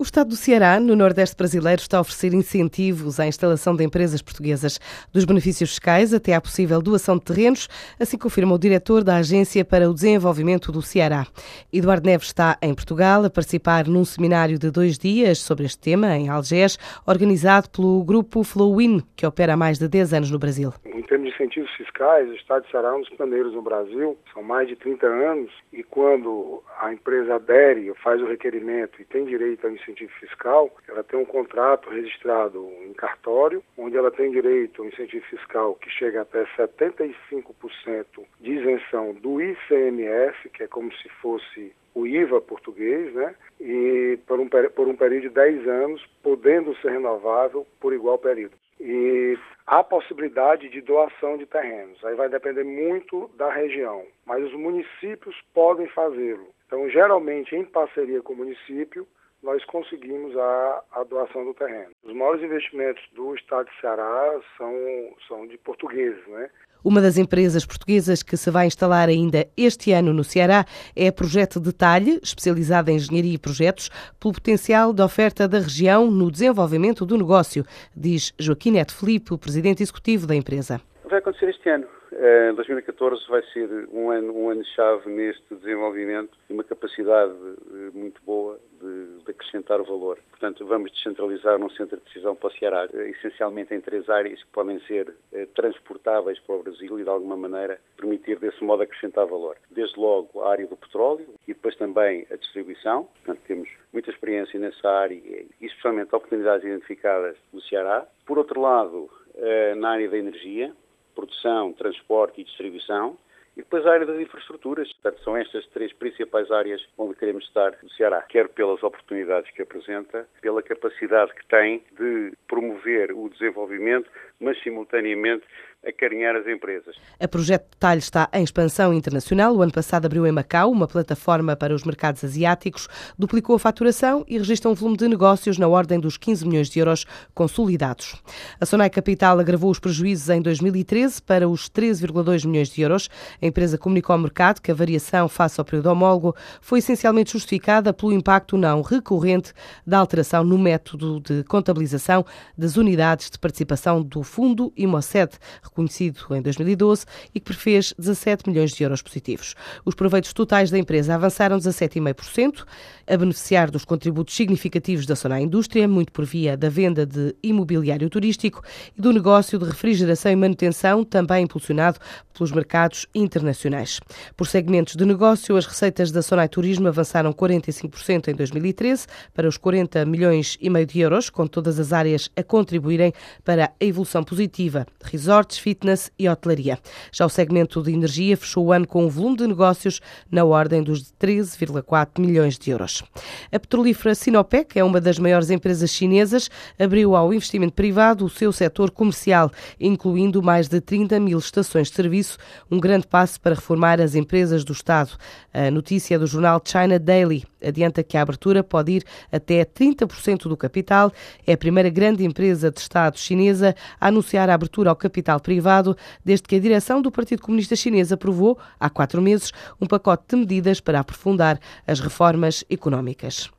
O Estado do Ceará, no Nordeste brasileiro, está a oferecer incentivos à instalação de empresas portuguesas, dos benefícios fiscais até à possível doação de terrenos, assim confirma o diretor da Agência para o Desenvolvimento do Ceará. Eduardo Neves está em Portugal a participar num seminário de dois dias sobre este tema, em Algés, organizado pelo grupo Flowin, que opera há mais de 10 anos no Brasil. Em termos de incentivos fiscais, o Estado de Ceará é um dos pioneiros no Brasil, são mais de 30 anos, e quando a empresa adere, faz o requerimento e tem direito a incentivo incentivo fiscal, ela tem um contrato registrado em cartório, onde ela tem direito ao incentivo fiscal que chega até 75% de isenção do ICMS, que é como se fosse o IVA português, né? E por um, por um período de 10 anos, podendo ser renovável por igual período. E há possibilidade de doação de terrenos. Aí vai depender muito da região, mas os municípios podem fazê-lo. Então, geralmente, em parceria com o município, nós conseguimos a, a, doação do terreno. Os maiores investimentos do estado de Ceará são, são de portugueses, né? Uma das empresas portuguesas que se vai instalar ainda este ano no Ceará é a Projeto Detalhe, especializada em engenharia e projetos, pelo potencial da oferta da região no desenvolvimento do negócio, diz Joaquim Neto Felipe, o presidente executivo da empresa. Vai acontecer este ano. 2014 vai ser um ano, um ano-chave neste desenvolvimento e uma capacidade eh, muito boa de, de, acrescentar valor. Portanto, vamos descentralizar um centro de decisão para o Ceará, eh, essencialmente em três áreas que podem ser eh, transportáveis para o Brasil e, de alguma maneira, permitir desse modo acrescentar valor. Desde logo a área do petróleo e depois também a distribuição. Portanto, temos muita experiência nessa área e, especialmente, oportunidades identificadas no Ceará. Por outro lado, na área da energia, produção, transporte e distribuição, e depois a área das infraestruturas. Portanto, são estas três principais áreas onde queremos estar no Ceará, quer pelas oportunidades que apresenta, pela capacidade que tem de promover o desenvolvimento, mas simultaneamente acarinhar as empresas. A Projeto Detalhe está em expansão internacional. O ano passado abriu em Macau uma plataforma para os mercados asiáticos, duplicou a faturação e registra um volume de negócios na ordem dos 15 milhões de euros consolidados. A Sonai Capital agravou os prejuízos em 2013 para os 13,2 milhões de euros. A empresa comunicou ao mercado que a variação face ao período homólogo foi essencialmente justificada pelo impacto não recorrente da alteração no método de contabilização das unidades de participação do Fundo Imoced, reconhecido em 2012 e que prefez 17 milhões de euros positivos. Os proveitos totais da empresa avançaram 17,5%, a beneficiar dos contributos significativos da Sonai Indústria, muito por via da venda de imobiliário turístico e do negócio de refrigeração e manutenção, também impulsionado pelos mercados internacionais. Por segmentos de negócio, as receitas da Sonai Turismo avançaram 45% em 2013 para os 40 milhões e meio de euros, com todas as áreas a contribuírem para a evolução positiva. Resorts, fitness e hotelaria. Já o segmento de energia fechou o ano com um volume de negócios na ordem dos 13,4 milhões de euros. A petrolífera Sinopec é uma das maiores empresas chinesas, abriu ao investimento privado o seu setor comercial, incluindo mais de 30 mil estações de serviço, um grande passo para reformar as empresas do Estado. A notícia é do jornal China Daily adianta que a abertura pode ir até 30% do capital. É a primeira grande empresa de Estado chinesa a anunciar a abertura ao capital privado, desde que a direção do Partido Comunista Chinês aprovou, há quatro meses, um pacote de medidas para aprofundar as reformas económicas.